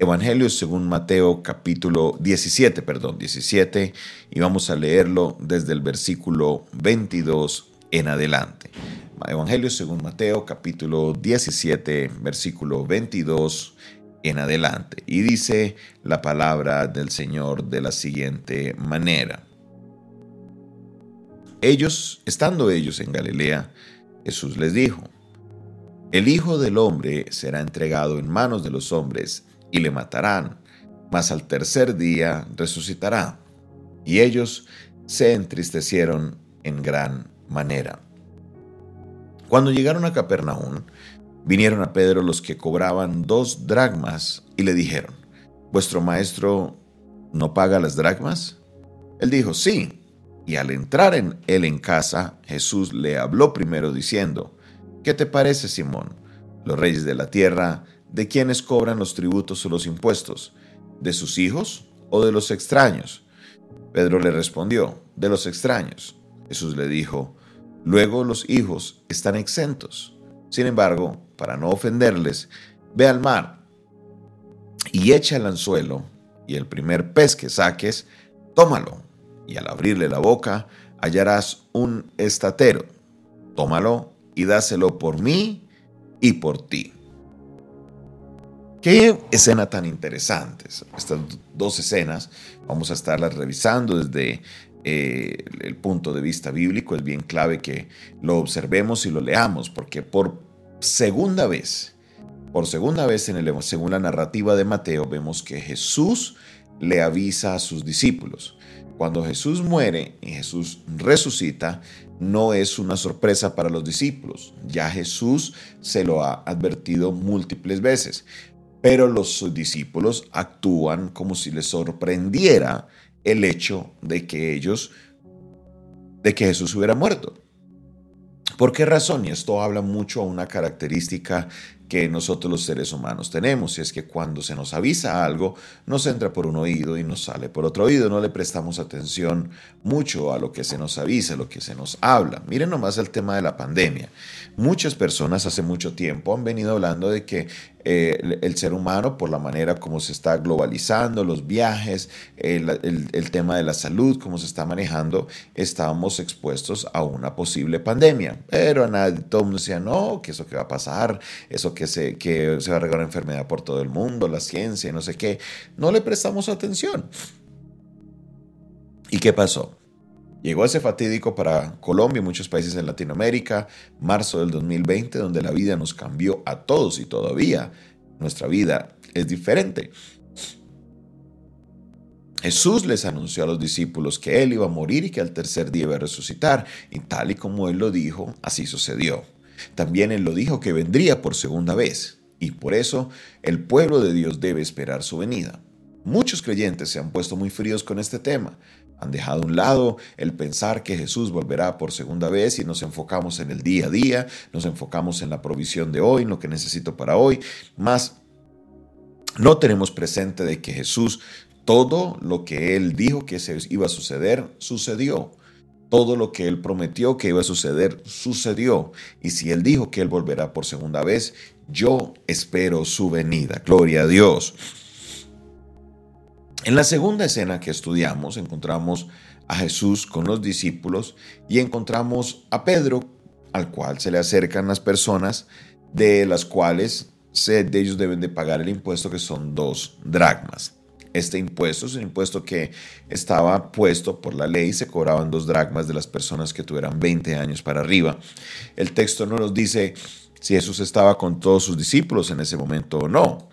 Evangelio según Mateo capítulo 17, perdón, 17, y vamos a leerlo desde el versículo 22 en adelante. Evangelio según Mateo capítulo 17, versículo 22 en adelante. Y dice la palabra del Señor de la siguiente manera. Ellos, estando ellos en Galilea, Jesús les dijo, El Hijo del Hombre será entregado en manos de los hombres y le matarán, mas al tercer día resucitará. Y ellos se entristecieron en gran manera. Cuando llegaron a Capernaum, vinieron a Pedro los que cobraban dos dracmas y le dijeron, ¿vuestro maestro no paga las dracmas? Él dijo, sí. Y al entrar en él en casa, Jesús le habló primero diciendo, ¿qué te parece, Simón? Los reyes de la tierra ¿De quiénes cobran los tributos o los impuestos? ¿De sus hijos o de los extraños? Pedro le respondió, de los extraños. Jesús le dijo, luego los hijos están exentos. Sin embargo, para no ofenderles, ve al mar y echa el anzuelo, y el primer pez que saques, tómalo, y al abrirle la boca hallarás un estatero. Tómalo y dáselo por mí y por ti. Qué escena tan interesante. Estas dos escenas vamos a estarlas revisando desde eh, el punto de vista bíblico. Es bien clave que lo observemos y lo leamos, porque por segunda vez, por segunda vez en según la narrativa de Mateo, vemos que Jesús le avisa a sus discípulos. Cuando Jesús muere y Jesús resucita, no es una sorpresa para los discípulos. Ya Jesús se lo ha advertido múltiples veces. Pero los discípulos actúan como si les sorprendiera el hecho de que ellos, de que Jesús hubiera muerto. ¿Por qué razón? Y esto habla mucho a una característica que nosotros los seres humanos tenemos, y es que cuando se nos avisa algo, nos entra por un oído y nos sale por otro oído, no le prestamos atención mucho a lo que se nos avisa, a lo que se nos habla. Miren nomás el tema de la pandemia. Muchas personas hace mucho tiempo han venido hablando de que eh, el, ser humano, por la manera como se está globalizando, los viajes, el, tema de la salud, cómo se está manejando, estábamos expuestos a una posible pandemia. Pero a nadie, todo el mundo decía, no, que eso que va a pasar, eso que que se va a regar enfermedad por todo el mundo, la ciencia, no sé qué. No le prestamos atención. ¿Y qué pasó? Llegó ese fatídico para Colombia y muchos países en Latinoamérica, marzo del 2020, donde la vida nos cambió a todos y todavía nuestra vida es diferente. Jesús les anunció a los discípulos que Él iba a morir y que al tercer día iba a resucitar, y tal y como Él lo dijo, así sucedió. También Él lo dijo que vendría por segunda vez, y por eso el pueblo de Dios debe esperar su venida. Muchos creyentes se han puesto muy fríos con este tema, han dejado a un lado el pensar que Jesús volverá por segunda vez y nos enfocamos en el día a día, nos enfocamos en la provisión de hoy, en lo que necesito para hoy, más no tenemos presente de que Jesús, todo lo que Él dijo que se iba a suceder, sucedió. Todo lo que Él prometió que iba a suceder, sucedió. Y si Él dijo que Él volverá por segunda vez, yo espero su venida. Gloria a Dios. En la segunda escena que estudiamos encontramos a Jesús con los discípulos y encontramos a Pedro, al cual se le acercan las personas de las cuales de ellos deben de pagar el impuesto que son dos dracmas. Este impuesto es un impuesto que estaba puesto por la ley, se cobraban dos dracmas de las personas que tuvieran 20 años para arriba. El texto no nos dice si Jesús estaba con todos sus discípulos en ese momento o no.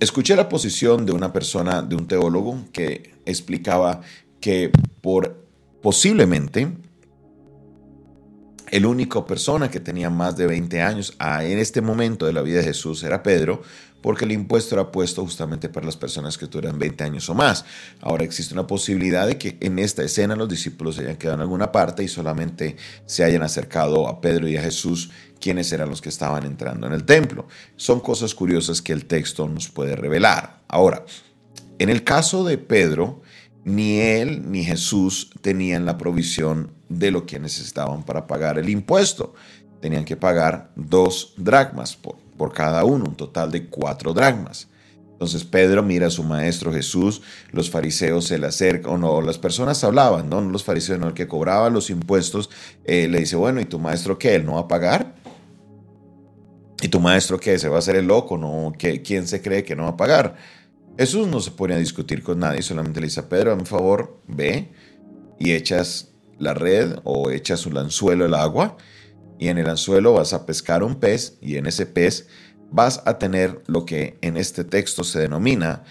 Escuché la posición de una persona, de un teólogo, que explicaba que por posiblemente el único persona que tenía más de 20 años en este momento de la vida de Jesús era Pedro, porque el impuesto era puesto justamente para las personas que tuvieran 20 años o más. Ahora existe una posibilidad de que en esta escena los discípulos se hayan quedado en alguna parte y solamente se hayan acercado a Pedro y a Jesús quiénes eran los que estaban entrando en el templo. Son cosas curiosas que el texto nos puede revelar. Ahora, en el caso de Pedro, ni él ni Jesús tenían la provisión de lo que necesitaban para pagar el impuesto. Tenían que pagar dos dracmas. por cada uno, un total de cuatro dracmas. Entonces Pedro mira a su maestro Jesús, los fariseos se le acercan, o no, las personas hablaban, no, los fariseos, no, el que cobraba los impuestos, eh, le dice, bueno, ¿y tu maestro qué? ¿Él no va a pagar? ¿Y tu maestro qué? ¿Se va a hacer el loco? ¿No? ¿Quién se cree que no va a pagar? Jesús no se pone a discutir con nadie, solamente le dice a Pedro, a favor, ve y echas la red o echas un anzuelo al agua y en el anzuelo vas a pescar un pez y en ese pez vas a tener lo que en este texto se denomina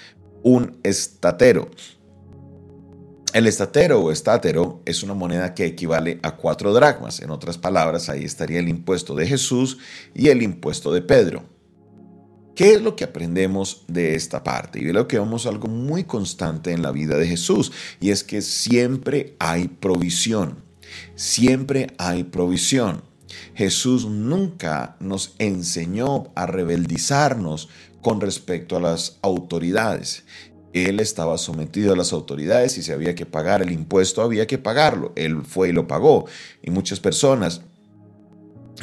un estatero. El estatero o estatero es una moneda que equivale a cuatro dracmas. En otras palabras, ahí estaría el impuesto de Jesús y el impuesto de Pedro. ¿Qué es lo que aprendemos de esta parte? Y lo que vemos algo muy constante en la vida de Jesús, y es que siempre hay provisión. Siempre hay provisión. Jesús nunca nos enseñó a rebeldizarnos con respecto a las autoridades. Él estaba sometido a las autoridades y si había que pagar el impuesto, había que pagarlo. Él fue y lo pagó. Y muchas personas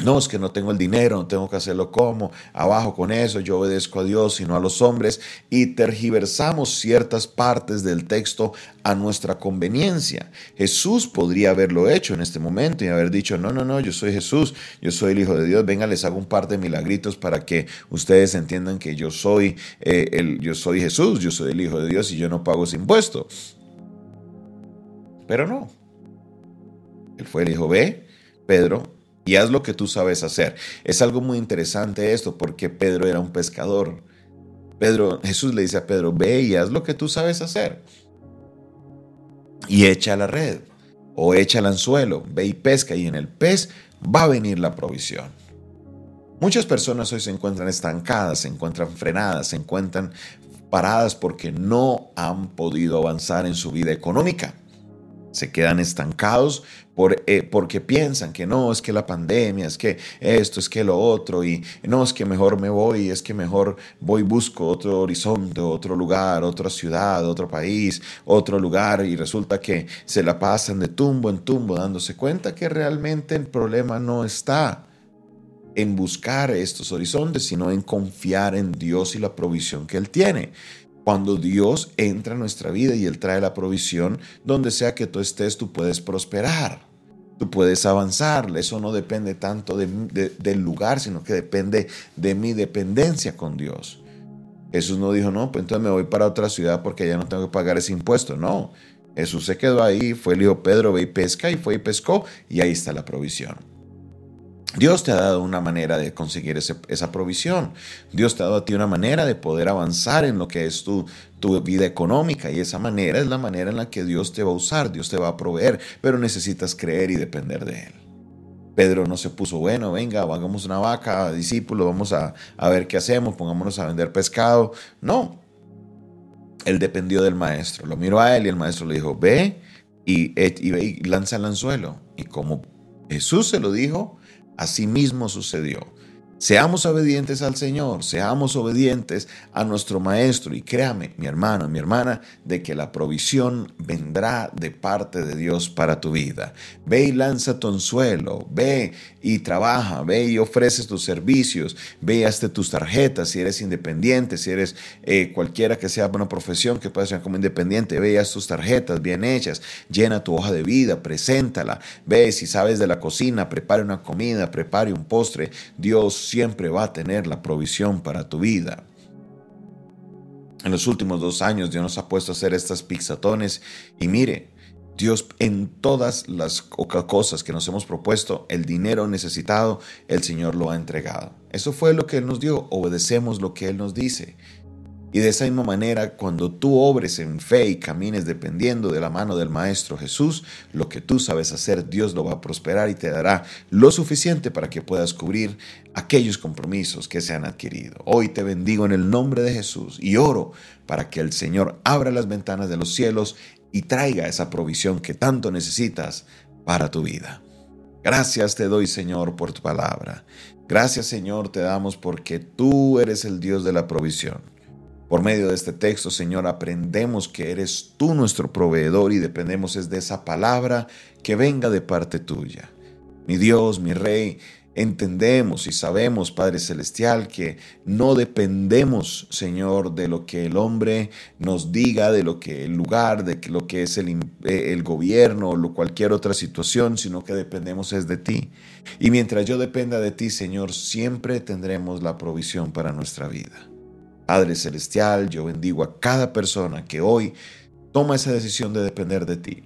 no, es que no tengo el dinero, no tengo que hacerlo como, abajo con eso, yo obedezco a Dios y no a los hombres, y tergiversamos ciertas partes del texto a nuestra conveniencia. Jesús podría haberlo hecho en este momento y haber dicho, no, no, no, yo soy Jesús, yo soy el Hijo de Dios, venga, les hago un par de milagritos para que ustedes entiendan que yo soy, eh, el, yo soy Jesús, yo soy el Hijo de Dios y yo no pago ese impuesto. Pero no. Él fue el Hijo, ve, Pedro, y haz lo que tú sabes hacer. Es algo muy interesante esto porque Pedro era un pescador. Pedro, Jesús le dice a Pedro, ve y haz lo que tú sabes hacer. Y echa la red o echa el anzuelo, ve y pesca y en el pez va a venir la provisión. Muchas personas hoy se encuentran estancadas, se encuentran frenadas, se encuentran paradas porque no han podido avanzar en su vida económica se quedan estancados por, eh, porque piensan que no, es que la pandemia, es que esto, es que lo otro, y no, es que mejor me voy, es que mejor voy, busco otro horizonte, otro lugar, otra ciudad, otro país, otro lugar, y resulta que se la pasan de tumbo en tumbo dándose cuenta que realmente el problema no está en buscar estos horizontes, sino en confiar en Dios y la provisión que Él tiene. Cuando Dios entra en nuestra vida y Él trae la provisión, donde sea que tú estés, tú puedes prosperar, tú puedes avanzar. Eso no depende tanto del lugar, sino que depende de mi dependencia con Dios. Jesús no dijo, no, pues entonces me voy para otra ciudad porque ya no tengo que pagar ese impuesto. No, Jesús se quedó ahí, fue el hijo Pedro, ve y pesca, y fue y pescó, y ahí está la provisión. Dios te ha dado una manera de conseguir esa provisión. Dios te ha dado a ti una manera de poder avanzar en lo que es tu, vida económica y esa manera es la manera en la que Dios te va a usar, Dios te va a proveer, pero necesitas creer y depender de Él. Pedro no se puso, bueno, venga, hagamos una vaca, discípulo, vamos a, a ver qué hacemos, pongámonos a vender pescado. No, él dependió del maestro. Lo miró a él y el maestro le dijo, ve y, y, y lanza el anzuelo. Y como Jesús se lo dijo, Así mismo sucedió. Seamos obedientes al Señor, seamos obedientes a nuestro Maestro y créame, mi hermano, mi hermana, de que la provisión vendrá de parte de Dios para tu vida. Ve y lanza tu anzuelo, ve y trabaja, ve y ofreces tus servicios, ve y hazte tus tarjetas si eres independiente, si eres eh, cualquiera que sea una profesión que puedas ser como independiente, ve y haz tus tarjetas bien hechas, llena tu hoja de vida, preséntala, ve si sabes de la cocina, prepare una comida, prepare un postre, Dios siempre va a tener la provisión para tu vida. En los últimos dos años Dios nos ha puesto a hacer estas pixatones y mire, Dios en todas las cosas que nos hemos propuesto, el dinero necesitado, el Señor lo ha entregado. Eso fue lo que Él nos dio, obedecemos lo que Él nos dice. Y de esa misma manera, cuando tú obres en fe y camines dependiendo de la mano del Maestro Jesús, lo que tú sabes hacer, Dios lo va a prosperar y te dará lo suficiente para que puedas cubrir aquellos compromisos que se han adquirido. Hoy te bendigo en el nombre de Jesús y oro para que el Señor abra las ventanas de los cielos y traiga esa provisión que tanto necesitas para tu vida. Gracias te doy, Señor, por tu palabra. Gracias, Señor, te damos porque tú eres el Dios de la provisión. Por medio de este texto, Señor, aprendemos que eres tú nuestro proveedor y dependemos es de esa palabra que venga de parte tuya. Mi Dios, mi Rey, entendemos y sabemos, Padre Celestial, que no dependemos, Señor, de lo que el hombre nos diga, de lo que el lugar, de lo que es el, eh, el gobierno o cualquier otra situación, sino que dependemos es de ti. Y mientras yo dependa de ti, Señor, siempre tendremos la provisión para nuestra vida. Padre Celestial, yo bendigo a cada persona que hoy toma esa decisión de depender de ti.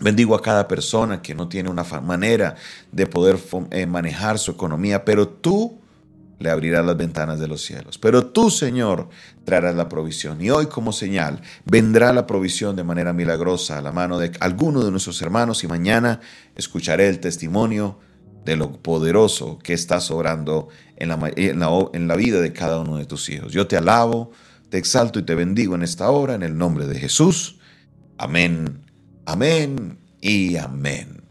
Bendigo a cada persona que no tiene una manera de poder eh, manejar su economía, pero tú le abrirás las ventanas de los cielos. Pero tú, Señor, traerás la provisión. Y hoy como señal vendrá la provisión de manera milagrosa a la mano de alguno de nuestros hermanos y mañana escucharé el testimonio de lo poderoso que estás obrando en la, en, la, en la vida de cada uno de tus hijos. Yo te alabo, te exalto y te bendigo en esta hora en el nombre de Jesús. Amén Amén y amén.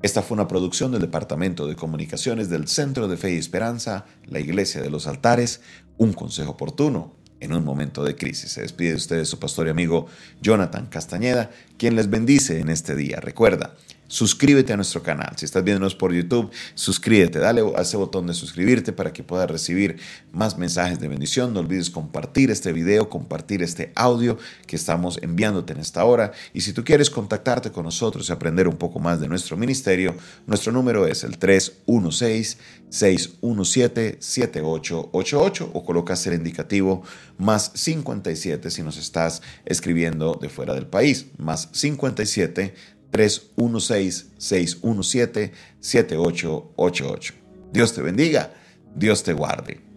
Esta fue una producción del Departamento de Comunicaciones del Centro de Fe y Esperanza, la Iglesia de los Altares, un consejo oportuno en un momento de crisis. Se despide de ustedes su pastor y amigo Jonathan Castañeda, quien les bendice en este día. Recuerda, suscríbete a nuestro canal. Si estás viéndonos por YouTube, suscríbete, dale a ese botón de suscribirte para que puedas recibir más mensajes de bendición. No olvides compartir este video, compartir este audio que estamos enviándote en esta hora. Y si tú quieres contactarte con nosotros y aprender un poco más de nuestro ministerio, nuestro número es el 316-617-7888 o colocas el indicativo más 57 si nos estás escribiendo de fuera del país, más 57 316-617-7888. Dios te bendiga, Dios te guarde.